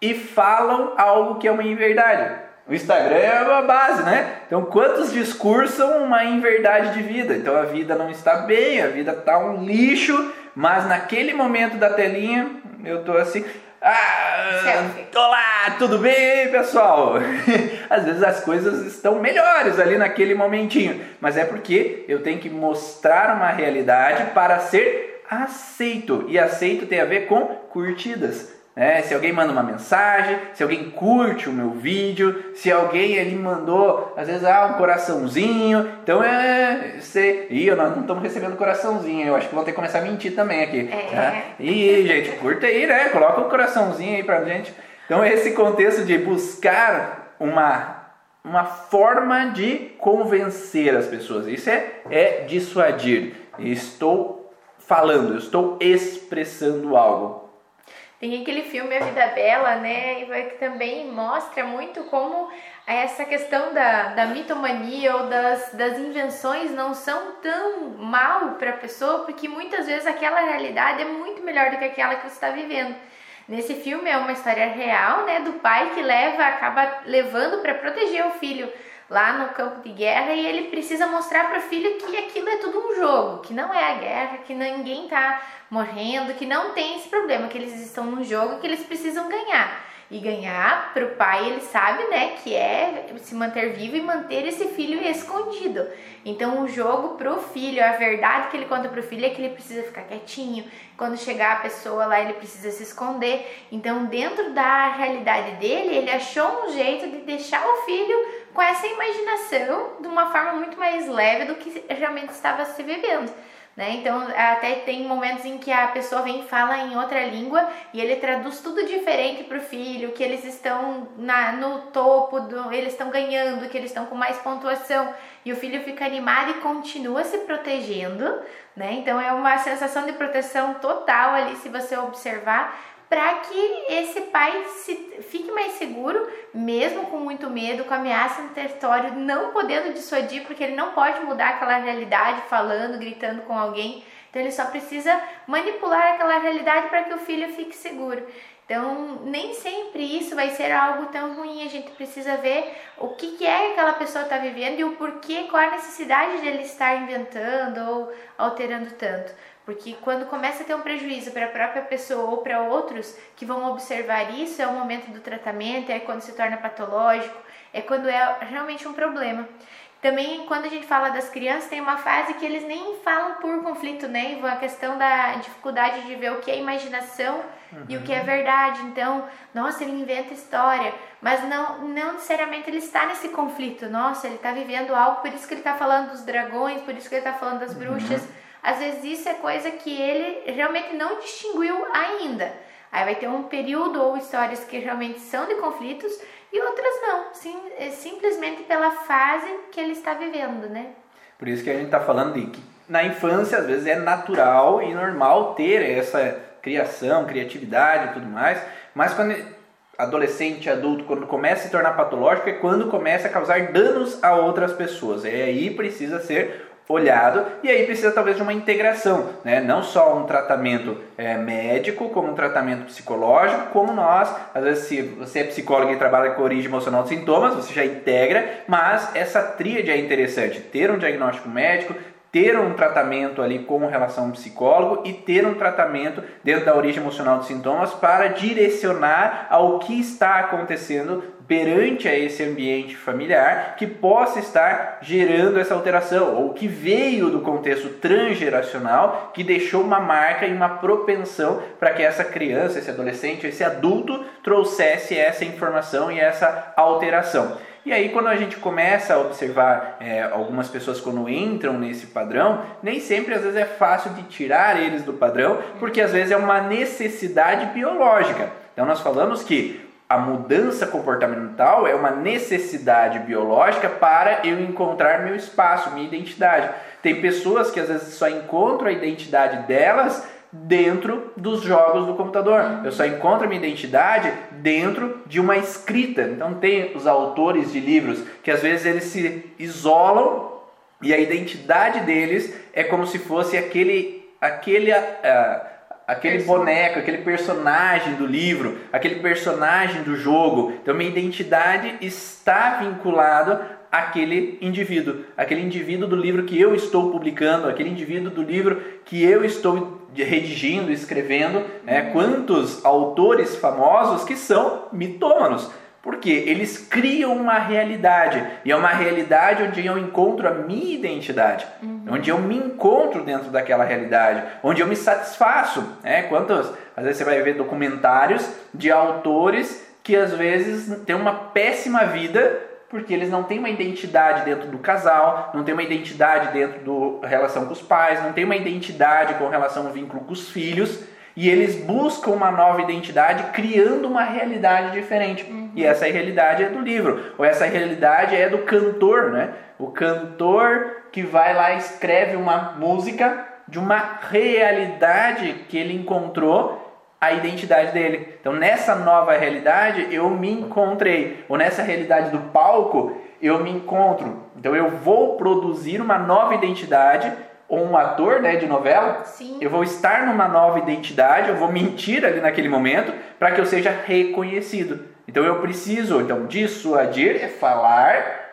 e falam algo que é uma inverdade? O Instagram é uma base, né? Então, quantos discursam uma inverdade de vida? Então, a vida não está bem, a vida está um lixo, mas naquele momento da telinha, eu tô assim, ah, olá, tudo bem, pessoal? Às vezes as coisas estão melhores ali naquele momentinho, mas é porque eu tenho que mostrar uma realidade para ser aceito. E aceito tem a ver com curtidas. Né? Se alguém manda uma mensagem, se alguém curte o meu vídeo, se alguém ele mandou, às vezes, ah, um coraçãozinho. Então é. Você... Ih, nós não estamos recebendo coraçãozinho. Eu acho que vão ter que começar a mentir também aqui. É. Tá? Ih, gente, curta aí, né? Coloca um coraçãozinho aí pra gente. Então, esse contexto de buscar uma, uma forma de convencer as pessoas. Isso é, é dissuadir. Estou falando, estou expressando algo. Tem aquele filme A Vida Bela, né? Que também mostra muito como essa questão da, da mitomania ou das, das invenções não são tão mal para a pessoa, porque muitas vezes aquela realidade é muito melhor do que aquela que você está vivendo. Nesse filme é uma história real, né? Do pai que leva, acaba levando para proteger o filho lá no campo de guerra e ele precisa mostrar para o filho que aquilo é tudo um jogo, que não é a guerra, que ninguém está morrendo, que não tem esse problema, que eles estão num jogo que eles precisam ganhar. E ganhar para o pai, ele sabe, né, que é se manter vivo e manter esse filho escondido. Então, o jogo para o filho, a verdade que ele conta para o filho é que ele precisa ficar quietinho. Quando chegar a pessoa lá, ele precisa se esconder. Então, dentro da realidade dele, ele achou um jeito de deixar o filho com essa imaginação de uma forma muito mais leve do que realmente estava se vivendo. Né? Então, até tem momentos em que a pessoa vem e fala em outra língua e ele traduz tudo diferente para o filho, que eles estão na, no topo, do, eles estão ganhando, que eles estão com mais pontuação. E o filho fica animado e continua se protegendo. Né? Então, é uma sensação de proteção total ali, se você observar, para que esse pai se, fique mais seguro, mesmo com muito medo, com ameaça no território, não podendo dissuadir, porque ele não pode mudar aquela realidade falando, gritando com alguém. Então ele só precisa manipular aquela realidade para que o filho fique seguro. Então, nem sempre isso vai ser algo tão ruim. A gente precisa ver o que, que é que aquela pessoa está vivendo e o porquê, qual a necessidade dele estar inventando ou alterando tanto. Porque quando começa a ter um prejuízo para a própria pessoa ou para outros que vão observar isso, é o momento do tratamento, é quando se torna patológico, é quando é realmente um problema. Também, quando a gente fala das crianças, tem uma fase que eles nem falam por conflito, né, Ivan? A questão da dificuldade de ver o que é imaginação uhum. e o que é uhum. verdade. Então, nossa, ele inventa história, mas não, não necessariamente ele está nesse conflito. Nossa, ele está vivendo algo, por isso que ele está falando dos dragões, por isso que ele está falando das uhum. bruxas. Uhum. Às vezes isso é coisa que ele realmente não distinguiu ainda. Aí vai ter um período ou histórias que realmente são de conflitos e outras não, sim, é simplesmente pela fase que ele está vivendo, né? Por isso que a gente está falando de que na infância às vezes é natural e normal ter essa criação, criatividade e tudo mais, mas quando adolescente, adulto, quando começa a se tornar patológico é quando começa a causar danos a outras pessoas. E aí precisa ser olhado e aí precisa talvez de uma integração, né? não só um tratamento é, médico, como um tratamento psicológico, como nós, às vezes se você é psicólogo e trabalha com origem emocional de sintomas, você já integra, mas essa tríade é interessante, ter um diagnóstico médico, ter um tratamento ali com relação ao psicólogo e ter um tratamento dentro da origem emocional dos sintomas para direcionar ao que está acontecendo perante a esse ambiente familiar que possa estar gerando essa alteração ou que veio do contexto transgeracional que deixou uma marca e uma propensão para que essa criança, esse adolescente, esse adulto trouxesse essa informação e essa alteração. E aí, quando a gente começa a observar é, algumas pessoas quando entram nesse padrão, nem sempre às vezes é fácil de tirar eles do padrão, porque às vezes é uma necessidade biológica. Então, nós falamos que a mudança comportamental é uma necessidade biológica para eu encontrar meu espaço, minha identidade. Tem pessoas que às vezes só encontram a identidade delas dentro dos jogos do computador. Eu só encontro minha identidade dentro de uma escrita. Então tem os autores de livros que às vezes eles se isolam e a identidade deles é como se fosse aquele aquele uh, aquele boneco, aquele personagem do livro, aquele personagem do jogo. Então minha identidade está vinculada àquele indivíduo, aquele indivíduo do livro que eu estou publicando, aquele indivíduo do livro que eu estou redigindo, escrevendo, né? quantos autores famosos que são mitômanos. Porque eles criam uma realidade e é uma realidade onde eu encontro a minha identidade, uhum. onde eu me encontro dentro daquela realidade, onde eu me satisfaço. Né? Quantos, às vezes você vai ver documentários de autores que às vezes têm uma péssima vida porque eles não têm uma identidade dentro do casal, não têm uma identidade dentro da relação com os pais, não têm uma identidade com relação ao vínculo com os filhos, e eles buscam uma nova identidade criando uma realidade diferente. Uhum. E essa realidade é do livro, ou essa realidade é do cantor, né? O cantor que vai lá e escreve uma música de uma realidade que ele encontrou a identidade dele. Então, nessa nova realidade, eu me encontrei. Ou nessa realidade do palco, eu me encontro. Então, eu vou produzir uma nova identidade. Ou um ator né, de novela, Sim. eu vou estar numa nova identidade, eu vou mentir ali naquele momento para que eu seja reconhecido. Então eu preciso então dissuadir é falar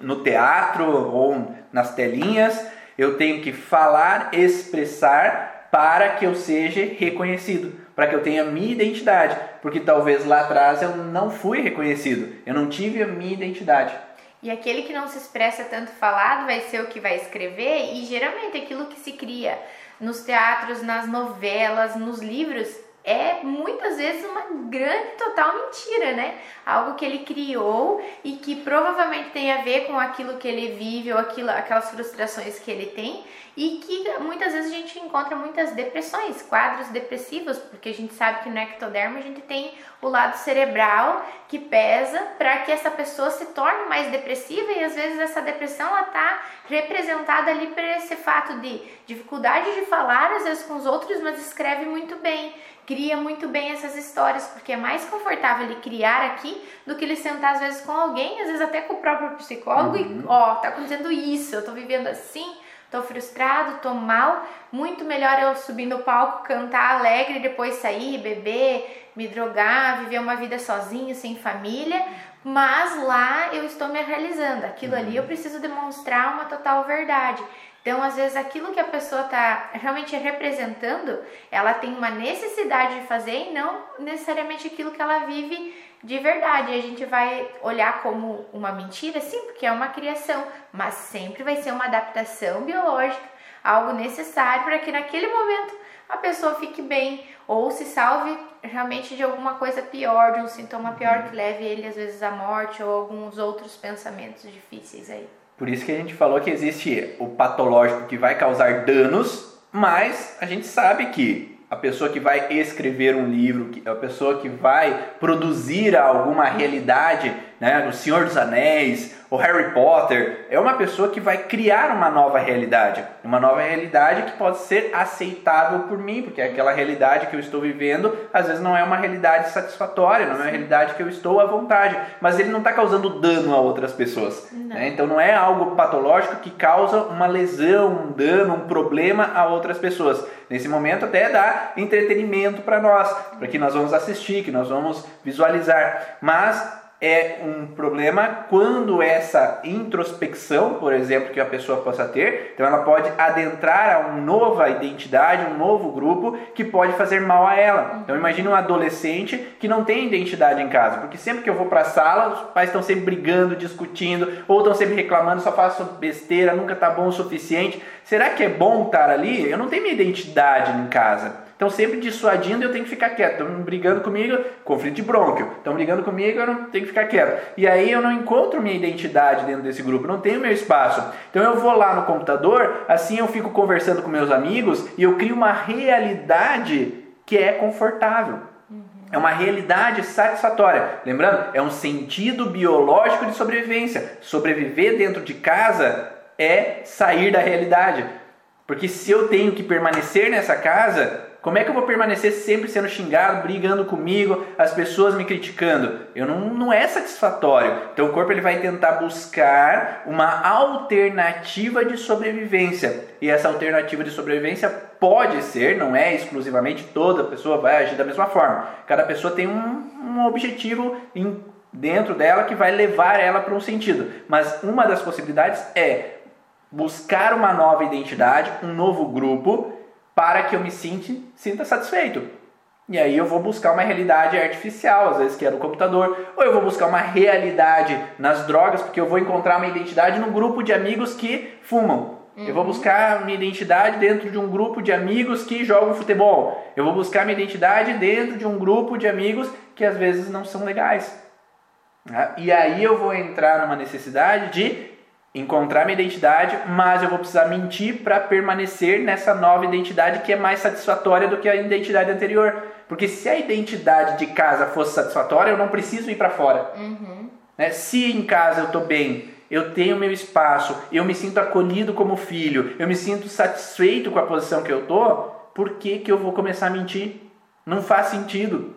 no teatro ou nas telinhas, eu tenho que falar, expressar para que eu seja reconhecido para que eu tenha minha identidade, porque talvez lá atrás eu não fui reconhecido, eu não tive a minha identidade. E aquele que não se expressa tanto falado vai ser o que vai escrever, e geralmente aquilo que se cria nos teatros, nas novelas, nos livros, é muitas vezes uma grande total mentira, né? Algo que ele criou e que provavelmente tem a ver com aquilo que ele vive ou aquilo, aquelas frustrações que ele tem e que muitas vezes a gente encontra muitas depressões, quadros depressivos, porque a gente sabe que no ectoderma a gente tem o lado cerebral que pesa para que essa pessoa se torne mais depressiva e às vezes essa depressão ela tá representada ali por esse fato de dificuldade de falar às vezes com os outros, mas escreve muito bem. Cria muito bem essas histórias, porque é mais confortável ele criar aqui do que ele sentar às vezes com alguém, às vezes até com o próprio psicólogo uhum. e, ó, tá acontecendo isso, eu tô vivendo assim, tô frustrado, tô mal, muito melhor eu subir no palco, cantar alegre, depois sair, beber, me drogar, viver uma vida sozinho, sem família, mas lá eu estou me realizando. Aquilo ali eu preciso demonstrar uma total verdade. Então, às vezes, aquilo que a pessoa está realmente representando, ela tem uma necessidade de fazer e não necessariamente aquilo que ela vive de verdade. A gente vai olhar como uma mentira, sim, porque é uma criação, mas sempre vai ser uma adaptação biológica, algo necessário para que naquele momento a pessoa fique bem ou se salve realmente de alguma coisa pior, de um sintoma pior que leve ele às vezes à morte ou alguns outros pensamentos difíceis aí. Por isso que a gente falou que existe o patológico que vai causar danos, mas a gente sabe que a pessoa que vai escrever um livro, a pessoa que vai produzir alguma realidade, né, o Senhor dos Anéis, o Harry Potter, é uma pessoa que vai criar uma nova realidade, uma nova realidade que pode ser aceitável por mim, porque aquela realidade que eu estou vivendo às vezes não é uma realidade satisfatória, não é uma realidade que eu estou à vontade, mas ele não está causando dano a outras pessoas. Né? Então não é algo patológico que causa uma lesão, um dano, um problema a outras pessoas. Nesse momento até dá entretenimento para nós, para que nós vamos assistir, que nós vamos visualizar, mas é um problema quando essa introspecção, por exemplo, que a pessoa possa ter, então ela pode adentrar a uma nova identidade, um novo grupo que pode fazer mal a ela. Então imagine um adolescente que não tem identidade em casa, porque sempre que eu vou para a sala, os pais estão sempre brigando, discutindo, ou estão sempre reclamando, só faço besteira, nunca tá bom o suficiente. Será que é bom estar ali? Eu não tenho minha identidade em casa. Então, sempre dissuadindo, eu tenho que ficar quieto. Estão brigando comigo, conflito de brônquio. Estão brigando comigo, eu não tenho que ficar quieto. E aí eu não encontro minha identidade dentro desse grupo, não tenho meu espaço. Então, eu vou lá no computador, assim eu fico conversando com meus amigos e eu crio uma realidade que é confortável. É uma realidade satisfatória. Lembrando, é um sentido biológico de sobrevivência. Sobreviver dentro de casa é sair da realidade. Porque se eu tenho que permanecer nessa casa, como é que eu vou permanecer sempre sendo xingado, brigando comigo, as pessoas me criticando? Eu não, não é satisfatório. Então o corpo ele vai tentar buscar uma alternativa de sobrevivência. E essa alternativa de sobrevivência pode ser, não é exclusivamente toda pessoa vai agir da mesma forma. Cada pessoa tem um, um objetivo em, dentro dela que vai levar ela para um sentido. Mas uma das possibilidades é buscar uma nova identidade, um novo grupo para que eu me sinta, sinta satisfeito. E aí eu vou buscar uma realidade artificial, às vezes que é no computador, ou eu vou buscar uma realidade nas drogas, porque eu vou encontrar uma identidade num grupo de amigos que fumam. Uhum. Eu vou uhum. buscar minha identidade dentro de um grupo de amigos que jogam futebol. Eu vou buscar minha identidade dentro de um grupo de amigos que às vezes não são legais. Né? E aí eu vou entrar numa necessidade de encontrar minha identidade, mas eu vou precisar mentir para permanecer nessa nova identidade que é mais satisfatória do que a identidade anterior. Porque se a identidade de casa fosse satisfatória, eu não preciso ir para fora. Uhum. Né? Se em casa eu estou bem, eu tenho meu espaço, eu me sinto acolhido como filho, eu me sinto satisfeito com a posição que eu estou, por que, que eu vou começar a mentir? Não faz sentido.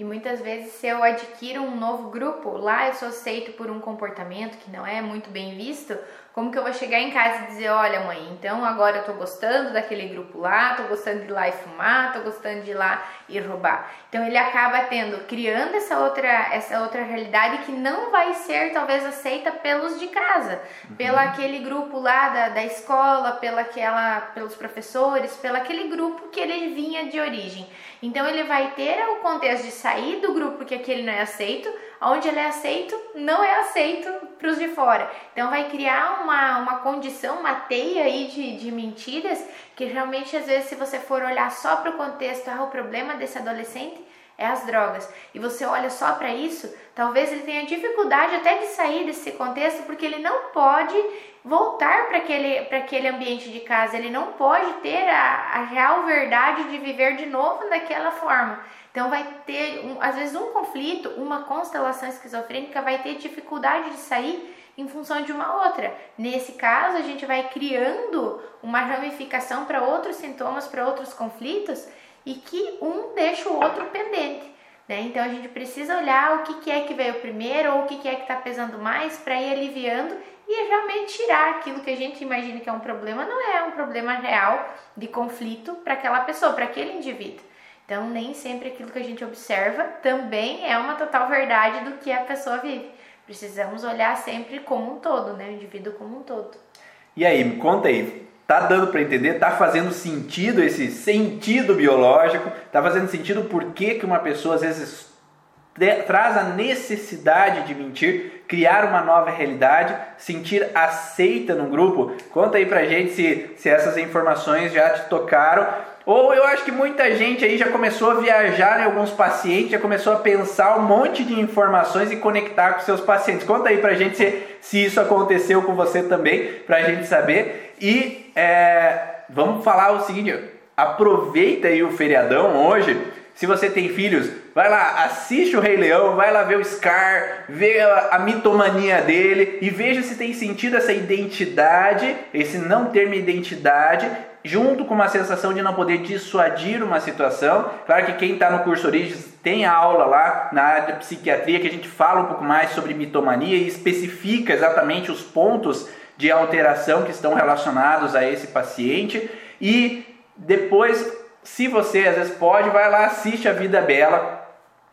E muitas vezes, se eu adquiro um novo grupo, lá eu sou aceito por um comportamento que não é muito bem visto, como que eu vou chegar em casa e dizer, olha mãe, então agora eu tô gostando daquele grupo lá, tô gostando de ir lá e fumar, tô gostando de ir lá e roubar. Então ele acaba tendo, criando essa outra, essa outra realidade que não vai ser talvez aceita pelos de casa, uhum. pelo aquele grupo lá da, da escola, pela aquela, pelos professores, pelo aquele grupo que ele vinha de origem. Então ele vai ter o contexto de sair do grupo que aquele não é aceito, onde ele é aceito, não é aceito para os de fora. Então vai criar uma, uma condição, uma teia aí de, de mentiras que realmente às vezes se você for olhar só para o contexto, ah, o problema desse adolescente é as drogas, e você olha só para isso, talvez ele tenha dificuldade até de sair desse contexto porque ele não pode voltar para aquele, aquele ambiente de casa, ele não pode ter a, a real verdade de viver de novo daquela forma. Então vai ter, um, às vezes, um conflito, uma constelação esquizofrênica vai ter dificuldade de sair em função de uma outra. Nesse caso, a gente vai criando uma ramificação para outros sintomas, para outros conflitos, e que um deixa o outro pendente. Né? Então a gente precisa olhar o que, que é que veio primeiro ou o que, que é que está pesando mais para ir aliviando e realmente tirar aquilo que a gente imagina que é um problema, não é um problema real de conflito para aquela pessoa, para aquele indivíduo. Então, nem sempre aquilo que a gente observa também é uma total verdade do que a pessoa vive. Precisamos olhar sempre como um todo, né? O indivíduo como um todo. E aí, me conta aí, tá dando para entender? Tá fazendo sentido esse sentido biológico? Tá fazendo sentido por que, que uma pessoa às vezes traz a necessidade de mentir, criar uma nova realidade, sentir aceita no grupo? Conta aí pra gente se, se essas informações já te tocaram. Ou eu acho que muita gente aí já começou a viajar em alguns pacientes, já começou a pensar um monte de informações e conectar com seus pacientes. Conta aí pra gente se, se isso aconteceu com você também, pra gente saber. E é, vamos falar o seguinte: aproveita aí o feriadão hoje se você tem filhos, vai lá, assiste o Rei Leão, vai lá ver o Scar, vê a, a mitomania dele e veja se tem sentido essa identidade, esse não ter uma identidade, junto com uma sensação de não poder dissuadir uma situação. Claro que quem está no curso Origens tem aula lá na área de psiquiatria que a gente fala um pouco mais sobre mitomania e especifica exatamente os pontos de alteração que estão relacionados a esse paciente. E depois se você às vezes pode, vai lá, assiste a Vida Bela.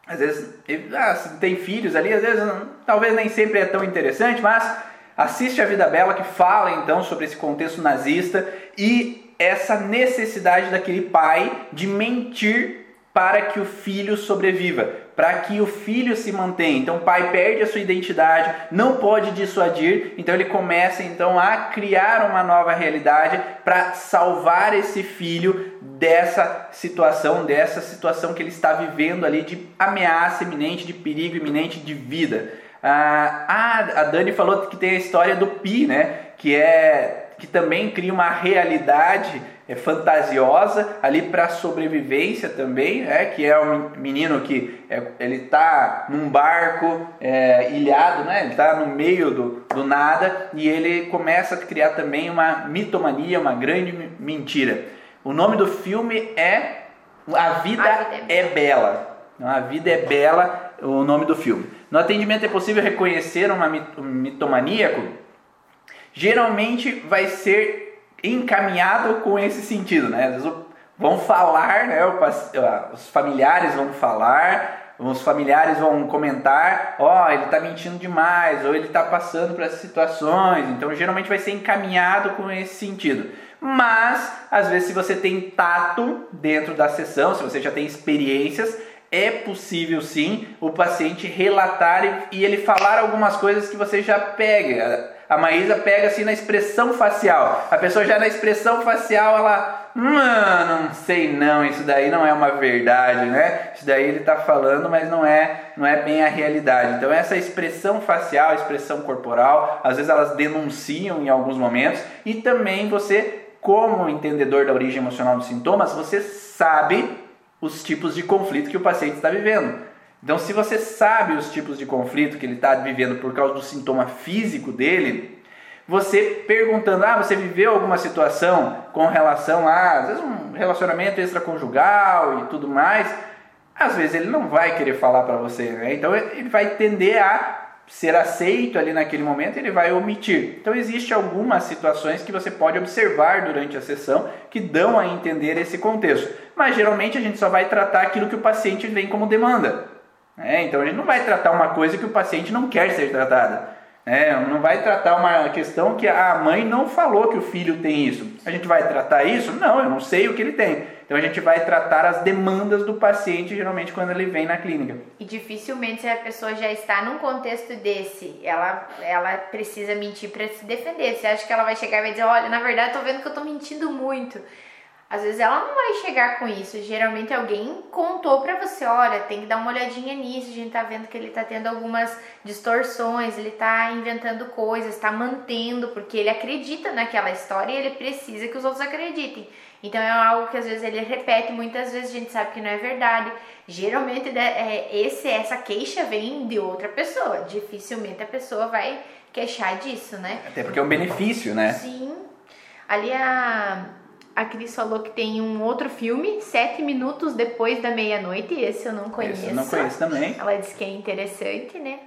Às vezes, ah, tem filhos ali, às vezes talvez nem sempre é tão interessante, mas assiste a Vida Bela que fala então sobre esse contexto nazista e essa necessidade daquele pai de mentir para que o filho sobreviva, para que o filho se mantenha. Então o pai perde a sua identidade, não pode dissuadir, então ele começa então a criar uma nova realidade para salvar esse filho dessa situação, dessa situação que ele está vivendo ali de ameaça iminente, de perigo iminente de vida. Ah, a Dani falou que tem a história do Pi, né? Que é que também cria uma realidade é, fantasiosa ali para sobrevivência também, é que é um menino que é, ele está num barco é, ilhado, né? Ele está no meio do, do nada e ele começa a criar também uma mitomania, uma grande mentira. O nome do filme é A Vida, a vida é, é Bela. A Vida é Bela, o nome do filme. No atendimento é possível reconhecer uma, um mitomaníaco geralmente vai ser encaminhado com esse sentido, né? Às vezes vão falar, né? Os familiares vão falar, os familiares vão comentar, ó, oh, ele está mentindo demais, ou ele está passando por essas situações. Então, geralmente vai ser encaminhado com esse sentido. Mas, às vezes, se você tem tato dentro da sessão, se você já tem experiências, é possível sim o paciente relatar e ele falar algumas coisas que você já pega a Maísa pega assim na expressão facial. A pessoa já na expressão facial, ela, mano, não sei não, isso daí não é uma verdade, né? Isso daí ele está falando, mas não é, não é bem a realidade. Então essa expressão facial, expressão corporal, às vezes elas denunciam em alguns momentos e também você, como entendedor da origem emocional dos sintomas, você sabe os tipos de conflito que o paciente está vivendo. Então, se você sabe os tipos de conflito que ele está vivendo por causa do sintoma físico dele, você perguntando, ah, você viveu alguma situação com relação a, às vezes, um relacionamento extraconjugal e tudo mais, às vezes ele não vai querer falar para você, né? Então, ele vai tender a ser aceito ali naquele momento, ele vai omitir. Então, existe algumas situações que você pode observar durante a sessão que dão a entender esse contexto. Mas, geralmente, a gente só vai tratar aquilo que o paciente vem como demanda. É, então a gente não vai tratar uma coisa que o paciente não quer ser tratada. É, não vai tratar uma questão que a mãe não falou que o filho tem isso. A gente vai tratar isso? Não, eu não sei o que ele tem. Então a gente vai tratar as demandas do paciente geralmente quando ele vem na clínica. E dificilmente se a pessoa já está num contexto desse, ela, ela precisa mentir para se defender. Você acha que ela vai chegar e vai dizer, olha, na verdade eu tô vendo que eu tô mentindo muito. Às vezes ela não vai chegar com isso. Geralmente alguém contou para você, olha, tem que dar uma olhadinha nisso. A gente tá vendo que ele tá tendo algumas distorções, ele tá inventando coisas, tá mantendo, porque ele acredita naquela história e ele precisa que os outros acreditem. Então é algo que às vezes ele repete, muitas vezes a gente sabe que não é verdade. Geralmente é, esse, essa queixa vem de outra pessoa. Dificilmente a pessoa vai queixar disso, né? Até porque é um benefício, né? Sim. Ali a a Cris falou que tem um outro filme, Sete Minutos Depois da Meia-Noite. Esse eu não conheço. Esse eu não conheço também. Ela disse que é interessante, né?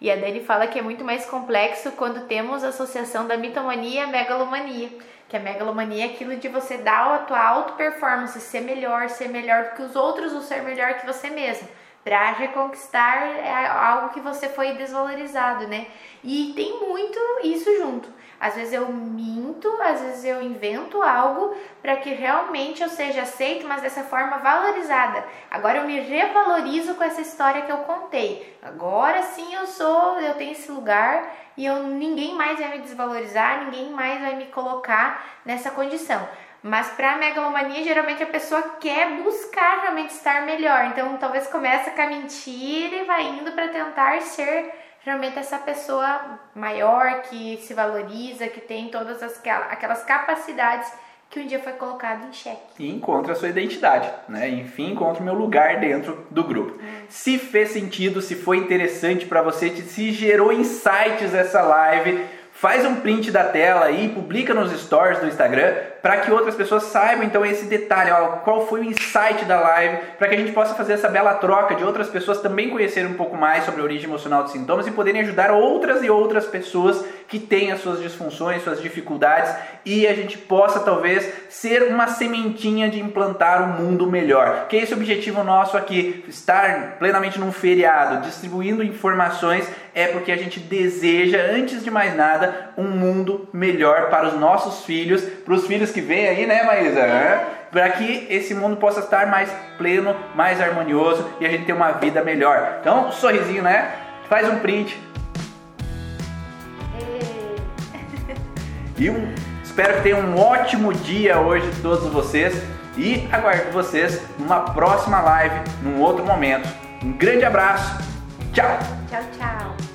E a Dani fala que é muito mais complexo quando temos a associação da mitomania e a megalomania. Que a megalomania é aquilo de você dar a tua auto performance, ser melhor, ser melhor do que os outros ou ser melhor que você mesmo para reconquistar é algo que você foi desvalorizado, né? E tem muito isso junto. Às vezes eu minto, às vezes eu invento algo para que realmente eu seja aceito, mas dessa forma valorizada. Agora eu me revalorizo com essa história que eu contei. Agora sim eu sou, eu tenho esse lugar e eu ninguém mais vai me desvalorizar, ninguém mais vai me colocar nessa condição. Mas para a megalomania, geralmente a pessoa quer buscar realmente estar melhor. Então, talvez comece com a mentira e vai indo para tentar ser realmente essa pessoa maior que se valoriza, que tem todas as, aquelas capacidades que um dia foi colocado em xeque. E encontra a sua identidade, né? Enfim, encontra o meu lugar dentro do grupo. Hum. Se fez sentido, se foi interessante para você, se gerou insights essa live, faz um print da tela aí, publica nos stories do Instagram para que outras pessoas saibam então esse detalhe, ó, qual foi o insight da live, para que a gente possa fazer essa bela troca de outras pessoas também conhecerem um pouco mais sobre a origem emocional dos sintomas e poderem ajudar outras e outras pessoas que têm as suas disfunções, suas dificuldades e a gente possa talvez ser uma sementinha de implantar um mundo melhor. Que é esse o objetivo nosso aqui, estar plenamente num feriado, distribuindo informações é porque a gente deseja, antes de mais nada, um mundo melhor para os nossos filhos, para os filhos que vêm aí, né, Maísa? É. Para que esse mundo possa estar mais pleno, mais harmonioso e a gente ter uma vida melhor. Então, um sorrisinho, né? Faz um print. E um, espero que tenham um ótimo dia hoje todos vocês e aguardo vocês numa próxima live, num outro momento. Um grande abraço. Tchau. Tchau, tchau.